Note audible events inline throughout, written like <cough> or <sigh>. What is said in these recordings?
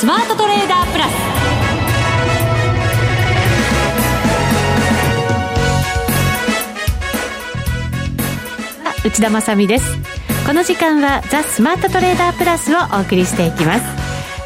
スマートトレーダープラス。内田まさです。この時間はザ・スマートトレーダープラスをお送りしていきます。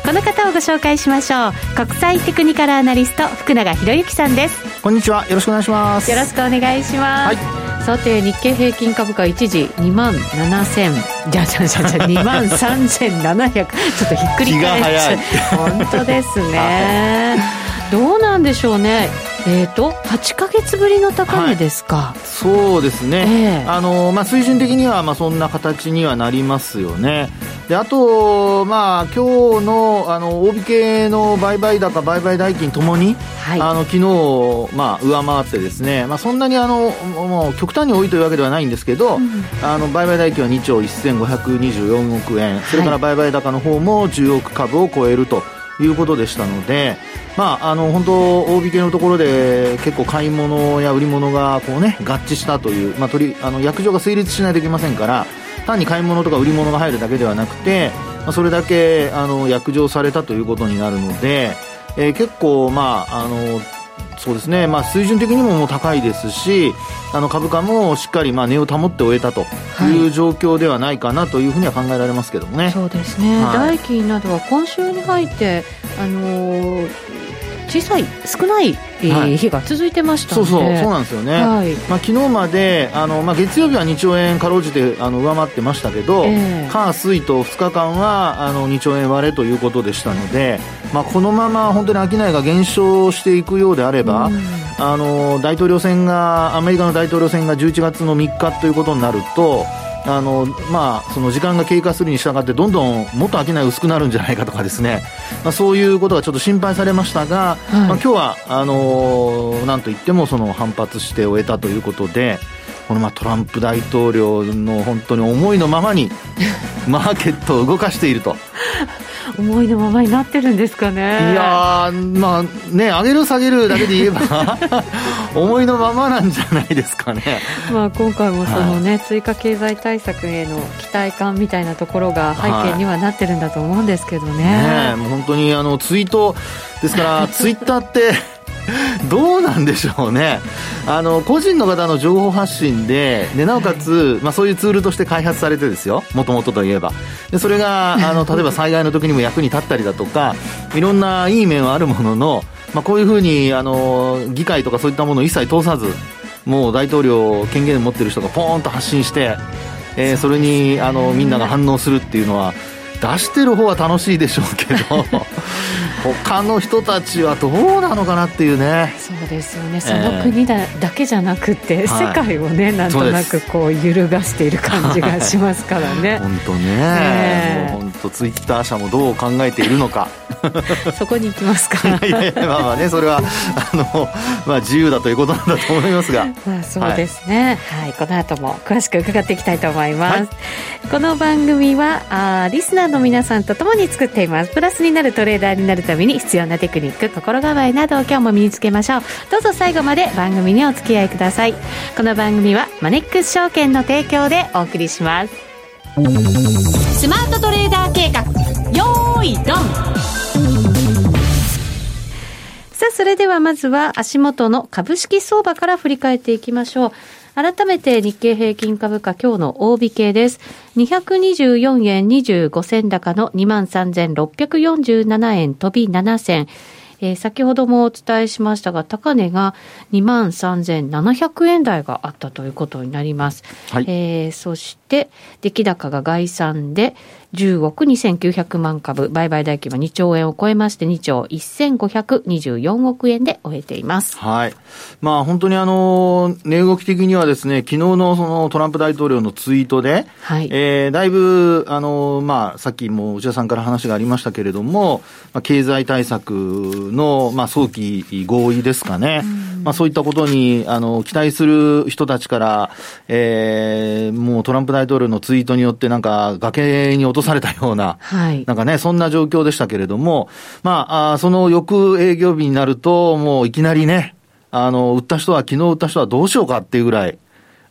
この方をご紹介しましょう。国際テクニカルアナリスト福永博之さんです。こんにちは。よろしくお願いします。よろしくお願いします、はいさて日経平均株価一時2万7000じゃじゃじゃじゃ <laughs> 2万3700ちょっとひっくり返し本当ですね。<laughs> どうなんでしょうね。えーと、8か月ぶりの高値ですか、はい、そうですね、えー、あのまあ、水準的にはまあそんな形にはなりますよね、であと、まあ今日のあの大引けの売買高、売買代金ともに、はい、あの昨日、まあ上回ってですね、まあ、そんなにあのもう極端に多いというわけではないんですけど、うん、あの売買代金は2兆1524億円、それから売買高の方も10億株を超えるということでしたので。まあ、あの本当、大引けのところで結構買い物や売り物がこう、ね、合致したという、まあ、取りあの約定が成立しないといけませんから単に買い物とか売り物が入るだけではなくて、まあ、それだけあの約定されたということになるので、えー、結構、まあ、あのそうですね、まあ、水準的にももう高いですしあの株価もしっかりまあ値を保って終えたとい。う状況ではないかなというふうには考えられますけどもね、そうですね、はい、代金などは今週に入ってあのー小さい少ない、えー、日が続いてましたそうそうそうなんですよね、はい、まあ、昨日まであの、まあ、月曜日は2兆円かろうじてあの上回ってましたけど、えー、火水と2日間はあの2兆円割れということでしたので、まあ、このまま本当に商いが減少していくようであれば、うん、あの大統領選がアメリカの大統領選が11月の3日ということになるとあのまあ、その時間が経過するに従ってどんどんもっと商い薄くなるんじゃないかとかですね、まあ、そういうことがちょっと心配されましたが、はい、まあ、今日はあのなんといってもその反発して終えたということでこのまあトランプ大統領の本当に思いのままに <laughs> マーケットを動かしていると。思いのままになってるんですかね。いやまあね上げる下げるだけで言えば <laughs> 思いのままなんじゃないですかね。まあ今回もそのね、はい、追加経済対策への期待感みたいなところが背景にはなってるんだと思うんですけどね,、ねもう本当にあのツイートですから <laughs> ツイッターって <laughs> どうなんでしょうね。あの個人の方の情報発信ででなおかつ、まあ、そういうツールとして開発されてですよ。もともとといえば。でそれがあの <laughs> 例えば災害の時にも役に立ったりだとかいろんないい面はあるものの、まあ、こういうふうにあの議会とかそういったものを一切通さずもう大統領権限を持ってる人がポーンと発信して、えー、それにあのみんなが反応するっていうのは出してる方は楽しいでしょうけど他の人たちはどうなのかなっていうね。そうですよね。その国だ,、だけじゃなくて、世界をねなんとなくこう揺るがしている感じがしますからね。<laughs> 本当ね、もう本当ツイッター社もどう考えているのか。<laughs> そこに行きますか。<laughs> いやいやまあまあねそれはあの、まあ、自由だということなんだと思いますが。まあそうですね、はい、はい、この後も詳しく伺っていきたいと思います、はい、この番組はあリスナーの皆さんと共に作っています。プラスになるトレーダーになるために必要なテクニック心構えなどを今日も身につけましょう。どうぞ最後まで番組にお付き合いください。この番組はマネックス証券の提供でお送りします。スマートトレーダー計画よーいドン。さあ、それではまずは足元の株式相場から振り返っていきましょう。改めて日経平均株価今日の大引けです。224円25銭高の23,647円飛び7銭。えー、先ほどもお伝えしましたが、高値が23,700円台があったということになります。はい、えー、そして、出来高が概算で、10億2900万株、売買代金は2兆円を超えまして、2兆1524億円で終えています。はい。まあ本当にあの、値動き的にはですね、昨日のそのトランプ大統領のツイートで、はい。えー、だいぶ、あの、まあさっきも内田さんから話がありましたけれども、まあ、経済対策の、まあ早期合意ですかね。まあそういったことに、あの、期待する人たちから、えー、もうトランプ大統領のツイートによってなんか崖に落とされたような、はい、なんかね、そんな状況でしたけれども、まあ、あその翌営業日になると、もういきなりね、あの、売った人は、昨日売った人はどうしようかっていうぐらい、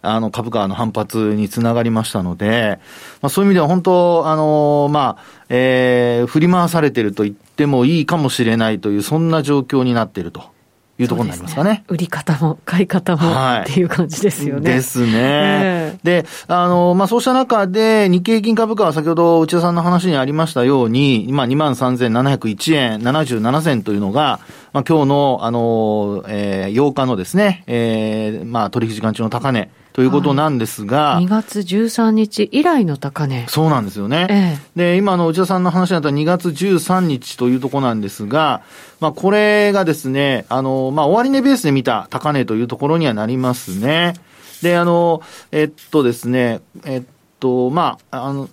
あの、株価の反発につながりましたので、まあそういう意味では本当、あの、まあ、えー、振り回されてると言っってもいいかもしれないという、そんな状況になっていると。いうところになりますかね。ね売り方も買い方も、はい、っていう感じですよね。ですね。えー、で、あの、まあ、そうした中で、日経平均株価は先ほど内田さんの話にありましたように、今23,701円77銭というのが、まあ、今日の、あの、えー、8日のですね、えー、まあ、取引時間中の高値。ということなんですが、はい、2月13日以来の高値。そうなんですよね。ええ、で、今の内田さんの話になった2月13日というところなんですが、まあ、これがですね、あの、まあ、終値ベースで見た高値というところにはなりますね。で、あの、えっとですね、えっと、まあ、あの、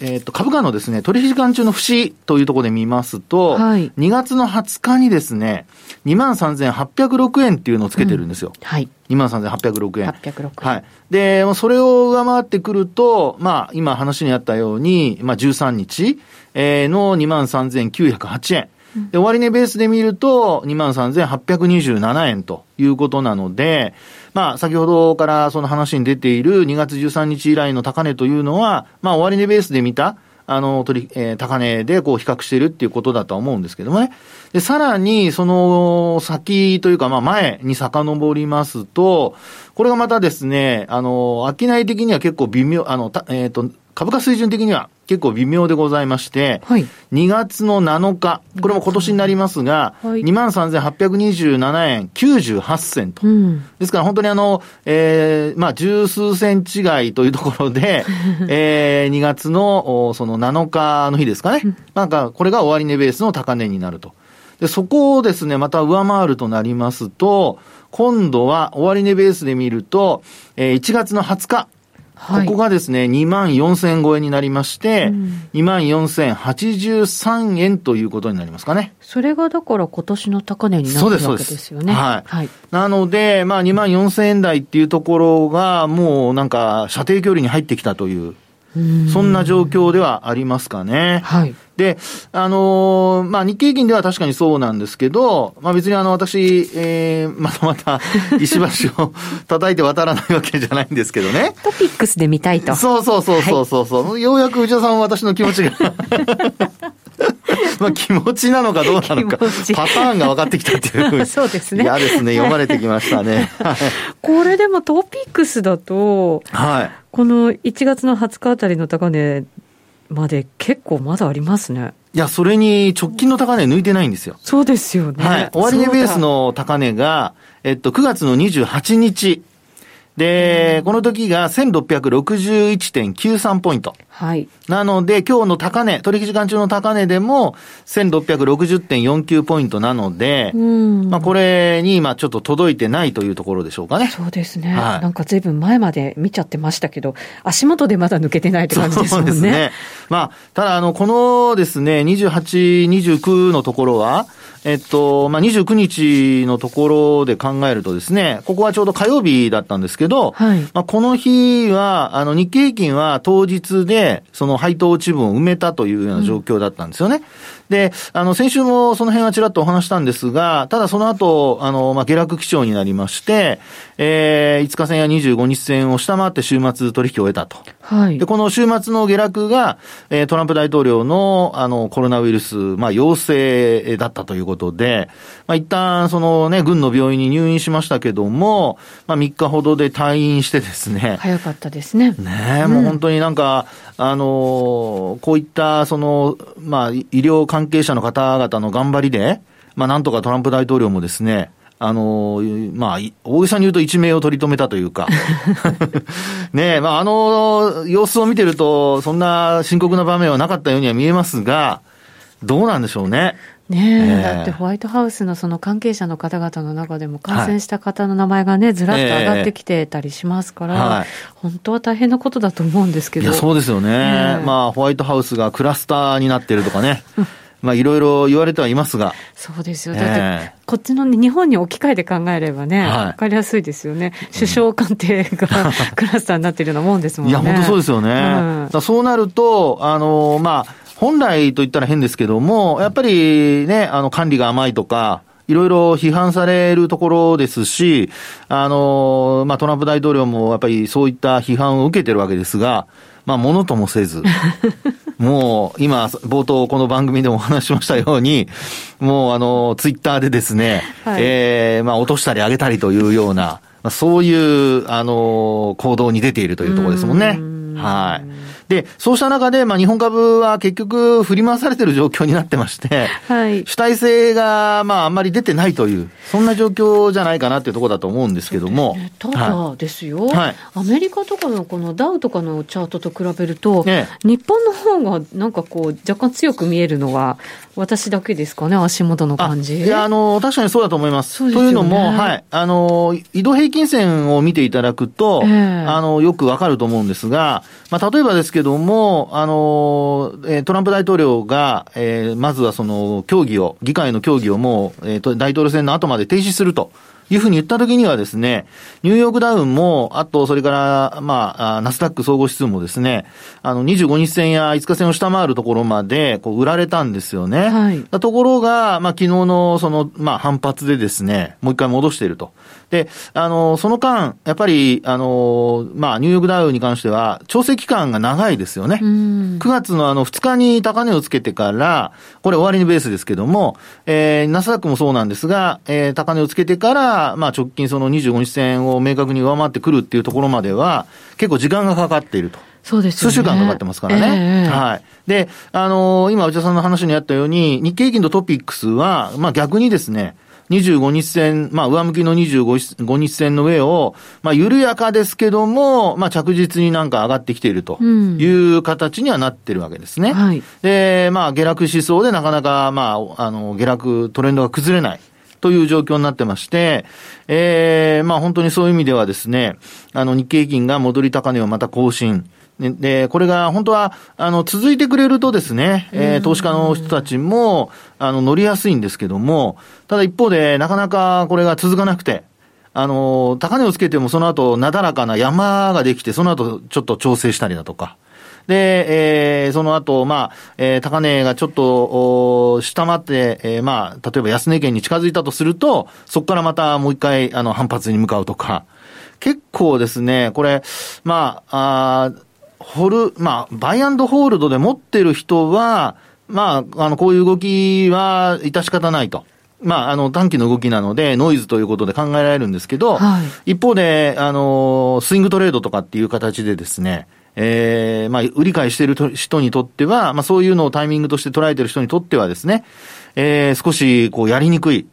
えっ、と、株価のですね、取引時間中の節というところで見ますと、はい、2月の20日にですね、23,806円っていうのをつけてるんですよ。うん、はい。23,806円。806円。はい。で、それを上回ってくると、まあ、今話にあったように、まあ、13日、えー、の23,908円。で、終値ベースで見ると、23,827円ということなので、まあ、先ほどからその話に出ている2月13日以来の高値というのは、まあ、終値ベースで見た、あの、取り、えー、高値でこう比較しているっていうことだとは思うんですけどもね。で、さらに、その先というか、まあ前に遡りますと、これがまたですね、あの、商い的には結構微妙、あの、えっ、ー、と、株価水準的には結構微妙でございまして、はい、2月の7日、これも今年になりますが、はい、23,827円98銭と、うん。ですから本当にあの、えー、まあ十数銭違いというところで、<laughs> えー、2月のその7日の日ですかね。なんかこれが終値ベースの高値になると。で、そこをですね、また上回るとなりますと、今度は終値ベースで見ると、えー、1月の20日、はい、ここがですね、2万4000超えになりまして、うん、2万4083円ということになりますかね。それがだから今年の高値になってるわけですよね。はい。はい、なので、まあ2万4000円台っていうところが、もうなんか射程距離に入ってきたという、そんな状況ではありますかね。はい。で、あのー、まあ、日経平均では確かにそうなんですけど、まあ、別にあの、私、えー、またまた、<laughs> 石橋を叩いて渡らないわけじゃないんですけどね。トピックスで見たいと。そうそうそうそうそうそう、はい、ようやく内田さんは私の気持ちが <laughs> <laughs> まあ気持ちなのかどうなのか、パターンが分かってきたっていう。<laughs> そうですね。嫌ですね。読まれてきましたね。これでもトピックスだと、はい。この1月の20日あたりの高値まで結構まだありますね。いや、それに直近の高値抜いてないんですよ。そうですよね。はい。終値ベースの高値が、えっと、9月の28日。で、この時が1661.93ポイント。はい。なので、今日の高値、取引時間中の高値でも1660.49ポイントなので、まあこれに今ちょっと届いてないというところでしょうかね。そうですね。はい、なんか随分前まで見ちゃってましたけど、足元でまだ抜けてないって感じですもんね。そうですね。まあ、ただあの、このですね、28、29のところは、えっと、まあ、29日のところで考えるとですね、ここはちょうど火曜日だったんですけど、はい、まあ、この日は、あの、日経平均は当日で、その配当落ち分を埋めたというような状況だったんですよね。うんで、あの、先週もその辺はちらっとお話したんですが、ただその後、あの、まあ、下落基調になりまして、えー、5日線や25日線を下回って週末取引を終えたと。はい。で、この週末の下落が、えー、トランプ大統領の、あの、コロナウイルス、まあ、陽性だったということで、まあ、一旦、そのね、軍の病院に入院しましたけども、まあ、3日ほどで退院してですね。早かったですね。ね、うん、もう本当になんか、あの、こういった、その、まあ、医療関係者の方々の頑張りで、まあ、なんとかトランプ大統領もですね、あの、まあ、大げさに言うと一命を取り留めたというか <laughs> ねえ、まあ、あの様子を見てると、そんな深刻な場面はなかったようには見えますが、どうなんでしょうね。ねえ、えー、だってホワイトハウスのその関係者の方々の中でも感染した方の名前がね、ずらっと上がってきてたりしますから、はい、本当は大変なことだと思うんですけど。いや、そうですよね。えー、まあ、ホワイトハウスがクラスターになってるとかね。<laughs> まあ、いろいろ言われてはいますが。そうですよ。だって、こっちの、ね、日本に置き換えて考えればね、わ、はい、かりやすいですよね。首相官邸がクラスターになってるようなもんですもんね。いや、本当そうですよね。うん、そうなると、あの、まあ、本来と言ったら変ですけども、やっぱりね、あの、管理が甘いとか、いろいろ批判されるところですし、あの、まあ、トランプ大統領もやっぱりそういった批判を受けてるわけですが、まあ、ものともせず、<laughs> もう、今、冒頭この番組でもお話ししましたように、もう、あの、ツイッターでですね、はい、ええー、まあ、落としたり上げたりというような、まあ、そういう、あの、行動に出ているというところですもんね。はい。で、そうした中で、まあ、日本株は結局振り回されてる状況になってまして、はい、主体性が、まあ、あんまり出てないという、そんな状況じゃないかなっていうところだと思うんですけども。ね、ただですよ、はい、アメリカとかのこのダウとかのチャートと比べると、ね、日本の方がなんかこう、若干強く見えるのは、私だけですかね、足元の感じ？いや、あの、確かにそうだと思います。すね、というのも、はい、あの、移動平均線を見ていただくと、えー、あの、よくわかると思うんですが、まあ、例えばですけども、あの、えトランプ大統領が、えー、まずはその、協議を、議会の協議をもう、えー、大統領選の後まで停止すると。いうふうに言ったときにはですね、ニューヨークダウンも、あと、それから、まあ、ナスダック総合指数もですね、あの、25日線や5日線を下回るところまで、こう、売られたんですよね。はい。ところが、まあ、昨日の、その、まあ、反発でですね、もう一回戻していると。で、あの、その間、やっぱり、あの、まあ、ニューヨークダウンに関しては、調整期間が長いですよね。9月のあの、2日に高値をつけてから、これ終わりにベースですけども、えー、ナスダックもそうなんですが、えー、高値をつけてから、まあ、直近その25日線を明確に上回ってくるっていうところまでは、結構時間がかかっていると。そうですね。数週間かかってますからね。えー、はい。で、あのー、今、内田さんの話にあったように、日経平均とトピックスは、まあ逆にですね、25日線、まあ、上向きの25日線の上を、まあ、緩やかですけども、まあ、着実になんか上がってきているという形にはなってるわけですね。うんはい、で、まあ、下落しそうでなかなか、まあ、あの、下落、トレンドが崩れない。という状況になってまして、ええー、まあ本当にそういう意味ではですね、あの日経平均が戻り高値をまた更新。で、これが本当は、あの、続いてくれるとですね、えー、投資家の人たちも、あの、乗りやすいんですけども、ただ一方で、なかなかこれが続かなくて、あの、高値をつけてもその後、なだらかな山ができて、その後、ちょっと調整したりだとか、で、えー、その後、まあ、えー、高値がちょっと、お下回って、えー、まあ、例えば安値圏に近づいたとすると、そこからまたもう一回、あの、反発に向かうとか、結構ですね、これ、まあ、あホル、まあ、バイアンドホールドで持ってる人は、まあ、あの、こういう動きは致し方ないと。まあ、あの、短期の動きなので、ノイズということで考えられるんですけど、はい、一方で、あの、スイングトレードとかっていう形でですね、えー、まあ、売り買いしている人にとっては、まあ、そういうのをタイミングとして捉えている人にとってはですね、えー、少し、こう、やりにくい、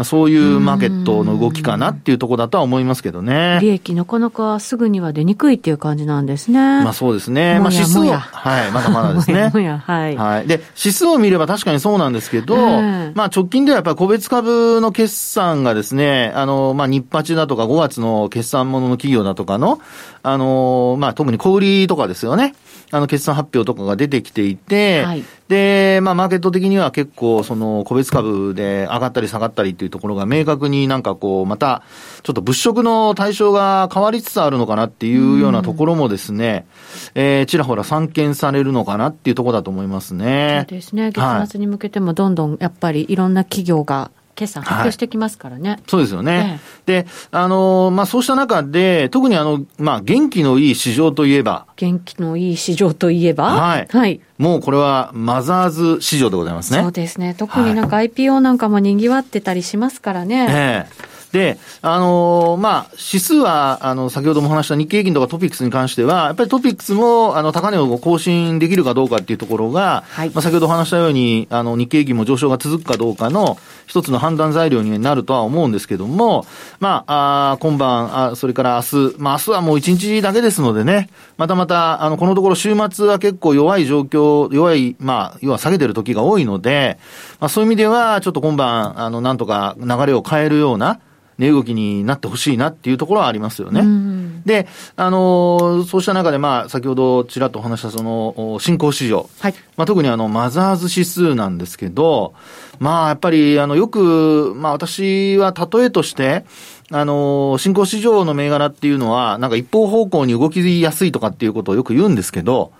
まあ、そういうマーケットの動きかなっていうところだとは思いますけどね。利益なかなかすぐには出にくいっていう感じなんですね。まあそうですね。まあ指数を、はい、まだまだですね。<laughs> もやはい。はい。で、指数を見れば確かにそうなんですけど、まあ直近ではやっぱり個別株の決算がですね、あの、まあ日八だとか5月の決算ものの企業だとかの、あの、まあ特に小売りとかですよね。あの、決算発表とかが出てきていて、はい、で、まあ、マーケット的には結構、その、個別株で上がったり下がったりっていうところが明確になんかこう、また、ちょっと物色の対象が変わりつつあるのかなっていうようなところもですね、えー、ちらほら散見されるのかなっていうところだと思いますね。そうですね。月末に向けてもどんどんやっぱりいろんな企業が決算発表してきますからね。はい、そうですよね。ええ、で、あの、まあ、そうした中で、特にあの、まあ、元気のいい市場といえば。元気のいい市場といえばはい。はい。もうこれはマザーズ市場でございますね。そうですね。特になんか IPO なんかも賑わってたりしますからね。ええで、あのー、まあ、指数は、あの、先ほども話した日経平均とかトピックスに関しては、やっぱりトピックスも、あの、高値を更新できるかどうかっていうところが、はい、まあ、先ほど話したように、あの、日経平均も上昇が続くかどうかの一つの判断材料になるとは思うんですけども、まあ、あ今晩、あそれから明日、まあ、明日はもう一日だけですのでね、またまた、あの、このところ週末は結構弱い状況、弱い、まあ、要は下げてる時が多いので、まあ、そういう意味では、ちょっと今晩、あの、なんとか流れを変えるような、値動きになってほしいなっていうところはありますよね。で、あの、そうした中で、まあ、先ほどちらっとお話したその、新興市場。はい。まあ、特にあの、マザーズ指数なんですけど、まあ、やっぱり、あの、よく、まあ、私は例えとして、あの、新興市場の銘柄っていうのは、なんか一方方向に動きやすいとかっていうことをよく言うんですけど、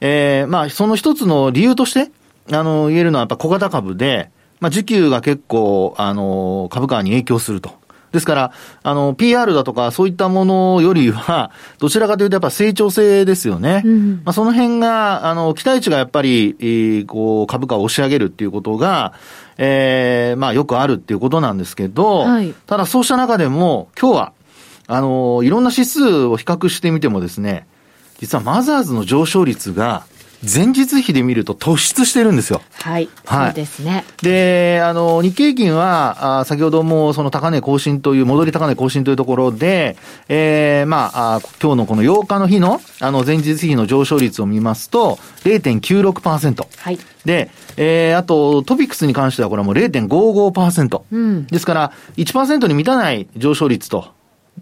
ええー、まあ、その一つの理由として、あの、言えるのはやっぱ小型株で、まあ、需給が結構、あの、株価に影響すると。ですから、あの、PR だとかそういったものよりは、<laughs> どちらかというとやっぱ成長性ですよね。うん、まあ、その辺が、あの、期待値がやっぱり、えー、こう、株価を押し上げるっていうことが、えー、まあ、よくあるっていうことなんですけど、はい、ただそうした中でも、今日は、あの、いろんな指数を比較してみてもですね、実はマザーズの上昇率が、前日比で見ると突出してるんですよ。はい。はい、そうですね。で、あの、日経金は、あ先ほどもその高値更新という、戻り高値更新というところで、えー、まあ、あ今日のこの8日の日の、あの、前日比の上昇率を見ますと、0.96%。はい。で、えー、あと、トピックスに関してはこれはもう0.55%。うん。ですから、1%に満たない上昇率と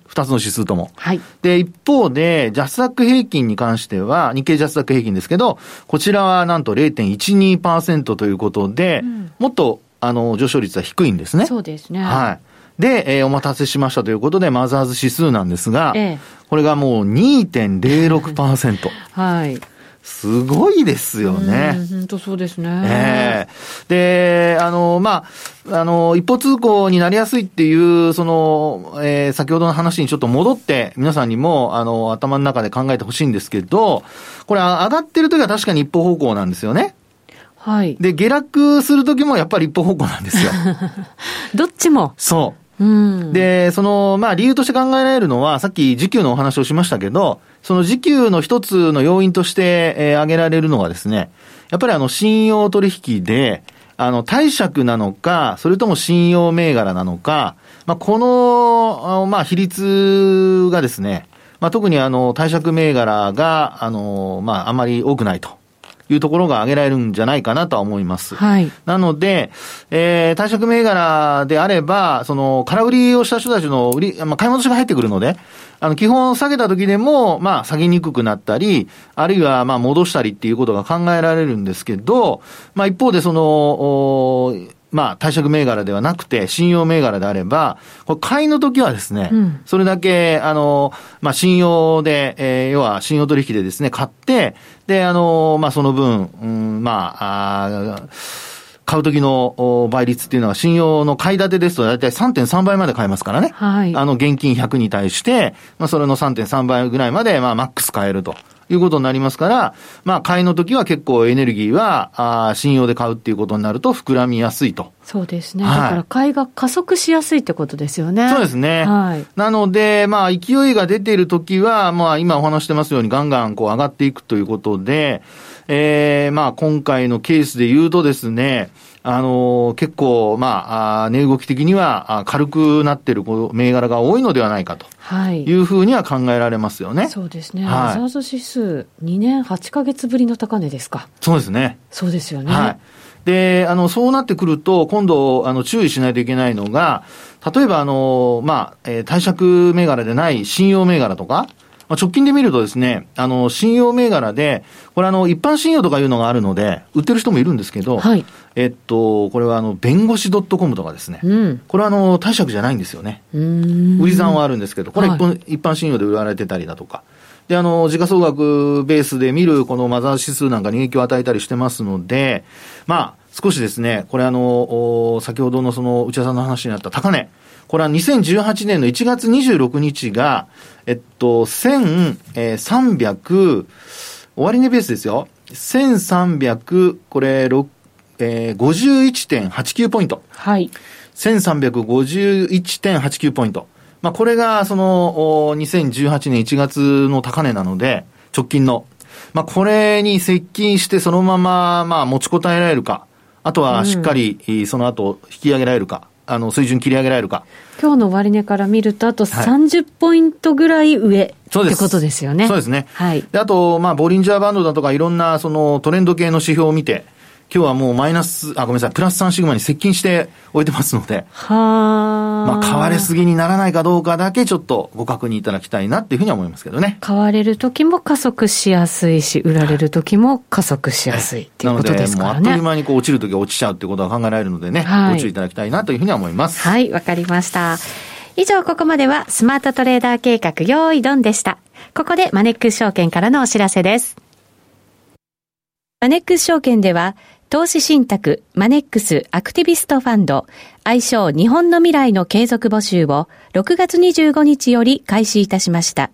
二つの指数とも。はい。で、一方で、ジャスダック平均に関しては、日経ジャスダック平均ですけど、こちらはなんと0.12%ということで、うん、もっと、あの、上昇率は低いんですね。そうですね。はい。で、えー、お待たせしましたということで、マザーズ指数なんですが、ええ、これがもう2.06%。はい。すごいですよね。本当そうですね。ええー、で、あの、まあ、あの、一方通行になりやすいっていう、その、えー、先ほどの話にちょっと戻って、皆さんにも、あの、頭の中で考えてほしいんですけど、これ上がってる時は確かに一方方向なんですよね。はい。で、下落する時もやっぱり一方方向なんですよ。<laughs> どっちも。そう。うん、で、その、まあ理由として考えられるのは、さっき時給のお話をしましたけど、その時給の一つの要因として、えー、挙げられるのはですね、やっぱりあの信用取引で、あの、貸借なのか、それとも信用銘柄なのか、まあ、この、まあ、比率がですね、まあ、特にあの、貸借銘柄が、あの、まあ、あまり多くないと。いうところが挙げられるんじゃないかなとは思います。はい。なので、えー、貸借銘柄であれば、その、空売りをした人たちの売り、まあ、買い戻しが入ってくるので、あの、基本下げた時でも、まあ、下げにくくなったり、あるいは、まあ、戻したりっていうことが考えられるんですけど、まあ、一方で、その、まあ、貸借銘柄ではなくて、信用銘柄であれば、これ買いの時はですね、うん、それだけ、あの、まあ、信用で、えー、要は信用取引でですね、買って、で、あの、まあ、その分、うん、まあ、あ買う時の倍率っていうのは信用の買い立てですと大体3.3倍まで買えますからね。はい。あの現金100に対して、まあそれの3.3倍ぐらいまでまあマックス買えると。いうことになりますから、まあ、買いの時は結構エネルギーは、あ信用で買うっていうことになると膨らみやすいと。そうですね。はい、だから買いが加速しやすいってことですよね。そうですね。はい。なので、まあ、勢いが出ている時は、まあ、今お話してますようにガンガンこう上がっていくということで、ええー、まあ、今回のケースで言うとですね、あのー、結構、まあ、値動き的には軽くなっている銘柄が多いのではないかと。はい。いうふうには考えられますよね。そうですね。はい、ザーズ指数、2年8か月ぶりの高値ですか。そうですね。そうですよね。はい。で、あの、そうなってくると、今度、あの、注意しないといけないのが、例えば、あの、まあ、えー、貸借銘柄でない信用銘柄とか、まあ、直近で見るとですね、あの、信用銘柄で、これあの、一般信用とかいうのがあるので、売ってる人もいるんですけど、はい、えっと、これはあの、弁護士 .com とかですね、うん、これはあの、貸借じゃないんですよね。売り算はあるんですけど、これ一,、はい、一般信用で売られてたりだとか。で、あの、時価総額ベースで見るこのマザー指数なんかに影響を与えたりしてますので、まあ、少しですね、これあの、先ほどのその内田さんの話にあった高値、これは2018年の1月26日が、えっと、1300、終値ベースですよ。1300、これ、えー、51.89ポイント。はい。1351.89ポイント。まあ、これが、その、2018年1月の高値なので、直近の。まあ、これに接近してそのまま、まあ、持ちこたえられるか。あとは、しっかり、その後、引き上げられるか。あの、水準切り上げられるか。今日の終値から見ると、あと30ポイントぐらい上、はい、ってことですよね。そうですね。はい。で、あと、まあ、ボリンジャーバンドだとかいろんな、そのトレンド系の指標を見て、今日はもうマイナス、あ、ごめんなさい、プラス3シグマに接近しておいてますので、はまあ、買われすぎにならないかどうかだけちょっとご確認いただきたいなっていうふうには思いますけどね。買われる時も加速しやすいし、売られる時も加速しやすいっていうことですからね。なので、もうあっという間にこう落ちる時は落ちちゃうってことが考えられるのでね、はい、ご注意いただきたいなというふうには思います。はい、わかりました。以上、ここまではスマートトレーダー計画用意ドンでした。ここでマネックス証券からのお知らせです。マネックス証券では、投資信託マネックスアクティビストファンド愛称日本の未来の継続募集を6月25日より開始いたしました。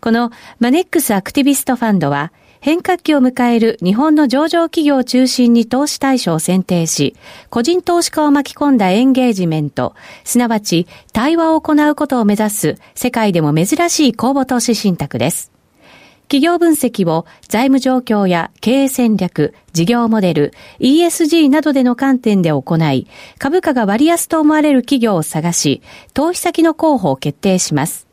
このマネックスアクティビストファンドは変革期を迎える日本の上場企業を中心に投資対象を選定し、個人投資家を巻き込んだエンゲージメント、すなわち対話を行うことを目指す世界でも珍しい公募投資信託です。企業分析を財務状況や経営戦略、事業モデル、ESG などでの観点で行い、株価が割安と思われる企業を探し、投資先の候補を決定します。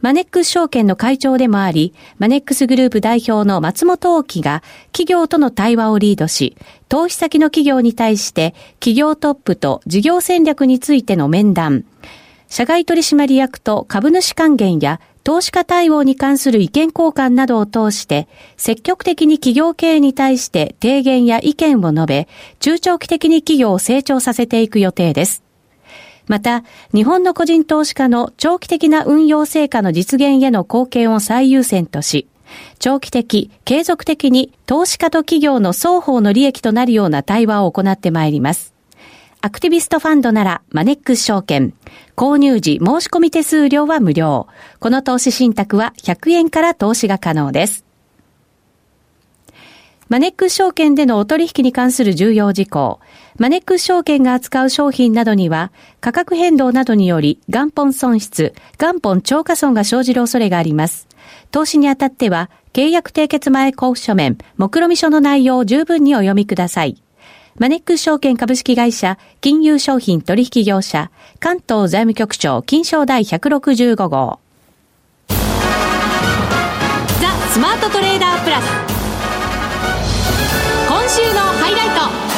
マネックス証券の会長でもあり、マネックスグループ代表の松本大樹が企業との対話をリードし、投資先の企業に対して企業トップと事業戦略についての面談、社外取締役と株主還元や投資家対応に関する意見交換などを通して、積極的に企業経営に対して提言や意見を述べ、中長期的に企業を成長させていく予定です。また、日本の個人投資家の長期的な運用成果の実現への貢献を最優先とし、長期的、継続的に投資家と企業の双方の利益となるような対話を行ってまいります。アクティビストファンドならマネックス証券。購入時申し込み手数料は無料。この投資信託は100円から投資が可能です。マネックス証券でのお取引に関する重要事項。マネックス証券が扱う商品などには、価格変動などにより元本損失、元本超過損が生じる恐れがあります。投資にあたっては、契約締結前交付書面、目論見書の内容を十分にお読みください。マネックス証券株式会社、金融商品取引業者、関東財務局長、金賞第165号。ザ・スマートトレーダープラス。今週のハイライト。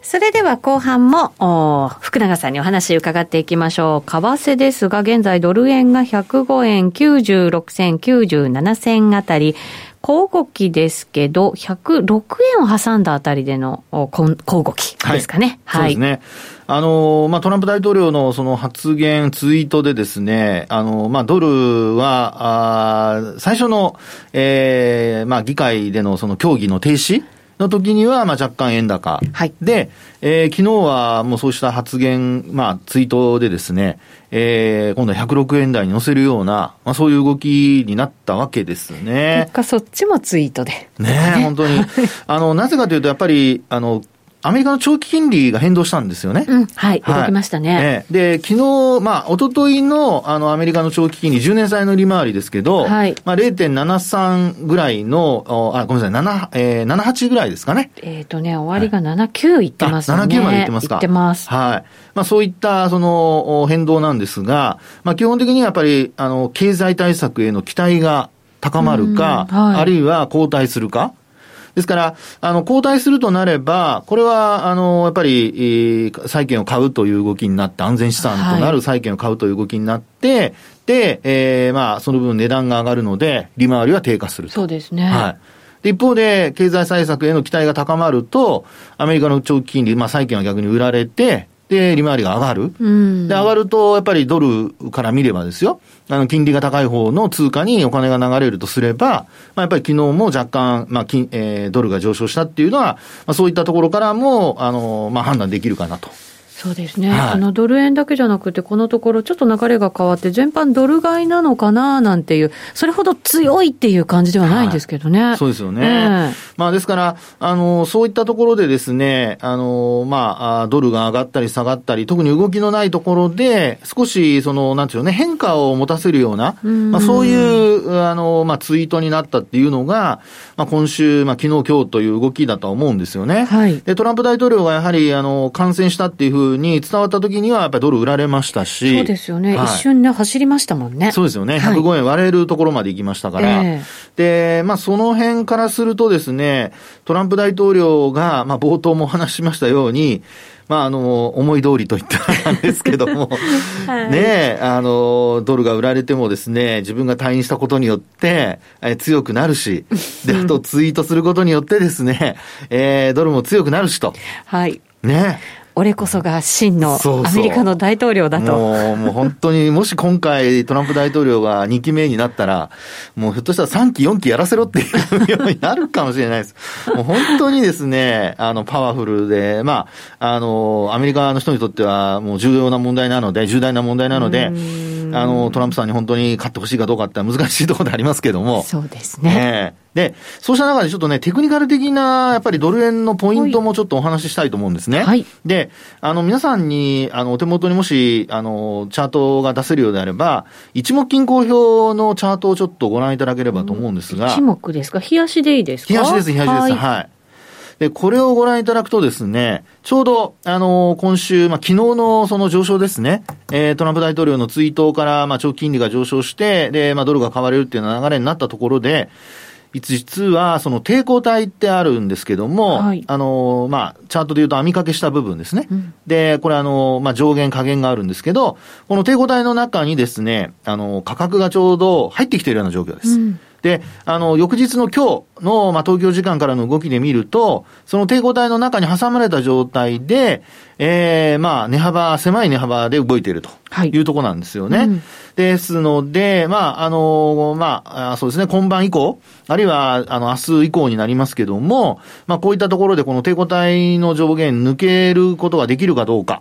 それでは後半も、福永さんにお話伺っていきましょう。為替ですが、現在ドル円が105円96銭97銭あたり、小動きですけど、106円を挟んだあたりでの小動きですかね。はい。そうですね。あの、まあ、トランプ大統領のその発言、ツイートでですね、あの、まあ、ドルは、あ最初の、ええー、まあ、議会でのその協議の停止の時には、まあ、若干円高。はい。で、えー、昨日はもうそうした発言、まあ、ツイートでですね、えー、今度は106円台に乗せるような、まあ、そういう動きになったわけですね。結果そっちもツイートで。ねね本当に。あの、なぜかというと、やっぱり、あの、アメリカの長期金利が変動したんですよね。うん、はい、動きましたね。で、昨日、まあ、一昨日の、あの、アメリカの長期金利、10年債の利回りですけど、はい。まあ、0.73ぐらいの、あ、ごめんなさい、7、えー、78ぐらいですかね。えっ、ー、とね、終わりが79いってますね。はい、79までいってますか。いってます。はい。まあ、そういった、その、変動なんですが、まあ、基本的にはやっぱり、あの、経済対策への期待が高まるか、はい、あるいは後退するか。ですから、あの、交代するとなれば、これは、あの、やっぱり、債券を買うという動きになって、安全資産となる債券を買うという動きになって、はい、で、えー、まあ、その分値段が上がるので、利回りは低下すると。そうですね。はい。一方で、経済対策への期待が高まると、アメリカの長期金利、まあ、債券は逆に売られて、で、利回りが上がる。うん、で、上がると、やっぱりドルから見ればですよ、あの、金利が高い方の通貨にお金が流れるとすれば、まあ、やっぱり昨日も若干、まあ、金、えー、ドルが上昇したっていうのは、まあ、そういったところからも、あの、まあ、判断できるかなと。そうですね、はい、あのドル円だけじゃなくて、このところ、ちょっと流れが変わって、全般ドル買いなのかななんていう、それほど強いっていう感じではないんですけどね。はい、そうですよね。えー、まあ、ですから、あの、そういったところでですね、あの、まあ、ドルが上がったり下がったり、特に動きのないところで、少し、その、なんていうのね、変化を持たせるような、まあ、そういう、あの、まあ、ツイートになったっていうのが、まあ、今週、まあ、昨日今日という動きだとは思うんですよね。はい。で、トランプ大統領がやはり、あの、感染したっていうふうに伝わった時には、やっぱりドル売られましたし。そうですよね。はい、一瞬ね、走りましたもんね。そうですよね。105円割れるところまで行きましたから。えー、で、まあ、その辺からするとですね、トランプ大統領が、まあ、冒頭も話しましたように、まあ、あの、思い通りと言ったらんですけども、<laughs> はい、ねあの、ドルが売られてもですね、自分が退院したことによって、え強くなるし、<laughs> で、あとツイートすることによってですね、えー、ドルも強くなるしと。はい。ね俺こそが真のアメリカの大統領だと。もう、もう本当に、もし今回トランプ大統領が2期目になったら、もうひょっとしたら3期、4期やらせろっていうようになるかもしれないです。<laughs> もう本当にですね、あの、パワフルで、まあ、あの、アメリカの人にとってはもう重要な問題なので、重大な問題なので、あの、トランプさんに本当に勝ってほしいかどうかって難しいところでありますけども。そうですね。で、そうした中でちょっとね、テクニカル的な、やっぱりドル円のポイントもちょっとお話ししたいと思うんですね。はい。で、あの、皆さんに、あの、お手元にもし、あの、チャートが出せるようであれば、一目均衡表のチャートをちょっとご覧いただければと思うんですが。一目ですか？冷やしでいいですか？冷やしです、冷やしです。はい、はいで、これをご覧いただくとですね、ちょうど、あのー、今週、まあ、昨日のその上昇ですね、えー、トランプ大統領のツイートから、まあ、長期金利が上昇して、で、まあ、ドルが買われるっていう流れになったところで、実は、その抵抗体ってあるんですけども、はい、あの、まあ、チャートで言うと網掛けした部分ですね。うん、で、これあの、まあ、上限下限があるんですけど、この抵抗体の中にですね、あの、価格がちょうど入ってきているような状況です。うんで、あの、翌日の今日の、まあ、東京時間からの動きで見ると、その抵抗体の中に挟まれた状態で、ええー、まあ、値幅、狭い値幅で動いているというところなんですよね。はいうん、ですので、まあ、あの、まあ、そうですね、今晩以降、あるいは、あの、明日以降になりますけども、まあ、こういったところでこの抵抗体の上限抜けることができるかどうか。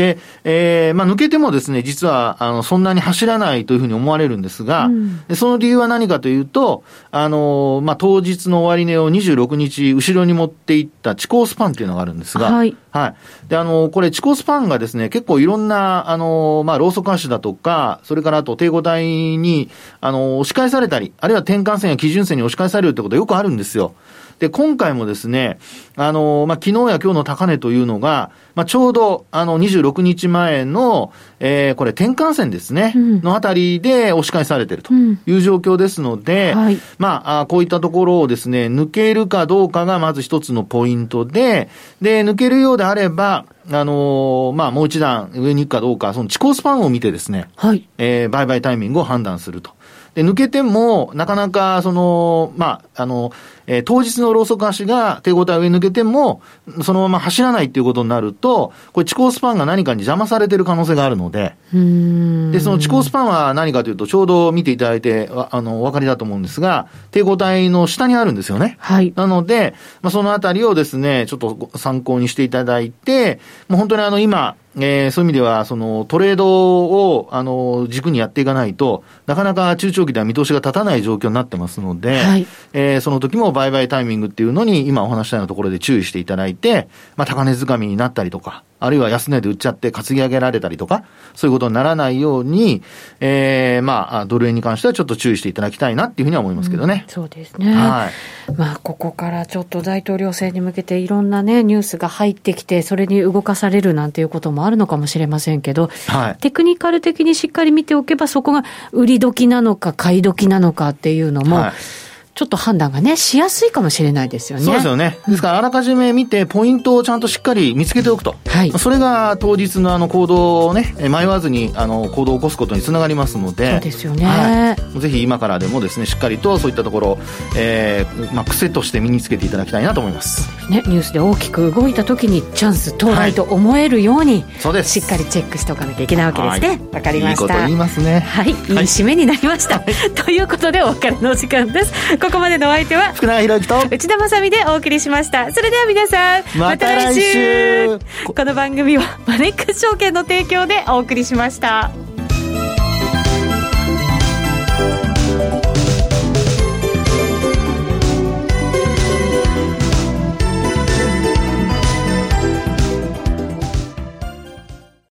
で、えー、まあ、抜けてもですね、実は、あの、そんなに走らないというふうに思われるんですが、うん、その理由は何かというと、あの、まあ、当日の終値を26日、後ろに持っていった地高スパンっていうのがあるんですが、はい。はい。で、あの、これ、地高スパンがですね、結構いろんな、あの、まあ、ローソク足だとか、それからあと、抵抗体に、あの、押し返されたり、あるいは転換線や基準線に押し返されるってことはよくあるんですよ。で、今回もですね、あの、まあ、昨日や今日の高値というのが、まあ、ちょうど、あの、26日前の、えー、これ転換線ですね、うん、のあたりで押し返されているという状況ですので、うんはい、まあ、こういったところをですね、抜けるかどうかがまず一つのポイントで、で、抜けるようであれば、あのー、まあ、もう一段上に行くかどうか、その地高スパンを見てですね、はい。えー、売買タイミングを判断すると。で、抜けても、なかなか、その、まあ、あの、えー、当日のローソク足が手応え上抜けても、そのまま走らないっていうことになると、これ、地高スパンが何かに邪魔されてる可能性があるので、で、その地高スパンは何かというと、ちょうど見ていただいて、あの、お分かりだと思うんですが、抵抗体の下にあるんですよね。はい。なので、まあ、そのあたりをですね、ちょっと参考にしていただいて、もう本当にあの、今、えー、そういう意味では、そのトレードを、あの、軸にやっていかないと、なかなか中長期では見通しが立たない状況になってますので、はい、えー、その時も売買タイミングっていうのに、今お話したようなところで注意していただいて、まあ、高値掴みになったりとか、あるいは安値で売っちゃって担ぎ上げられたりとか、そういうことにならないように、えー、まあ、ドル円に関してはちょっと注意していただきたいなっていうふうには思いますけどね。うん、そうですね。はい。まあ、ここからちょっと大統領選に向けていろんなね、ニュースが入ってきて、それに動かされるなんていうこともあるのかもしれませんけど、はい、テクニカル的にしっかり見ておけば、そこが売り時なのか買い時なのかっていうのも、はいちょっと判断がね、しやすいかもしれないですよね。そうですよね。ですから、あらかじめ見て、ポイントをちゃんとしっかり見つけておくと。はい。それが当日のあの行動をね、迷わずにあの行動を起こすことにつながりますので。そうですよね。はい、ぜひ今からでもですね、しっかりとそういったところ、えー、まあ、癖として身につけていただきたいなと思います。ね、ニュースで大きく動いた時にチャンス到来と思えるように、はい、そうです。しっかりチェックしておかなきゃいけないわけですね。わ、はい、かりました。いいこと言いますね。はい。いい締めになりました。はい、ということで、お別れの時間です。ここまでのお相手は、福永博之と内田まさみでお送りしました。それでは皆さんまた来週。この番組はマネックス証券の提供でお送りしました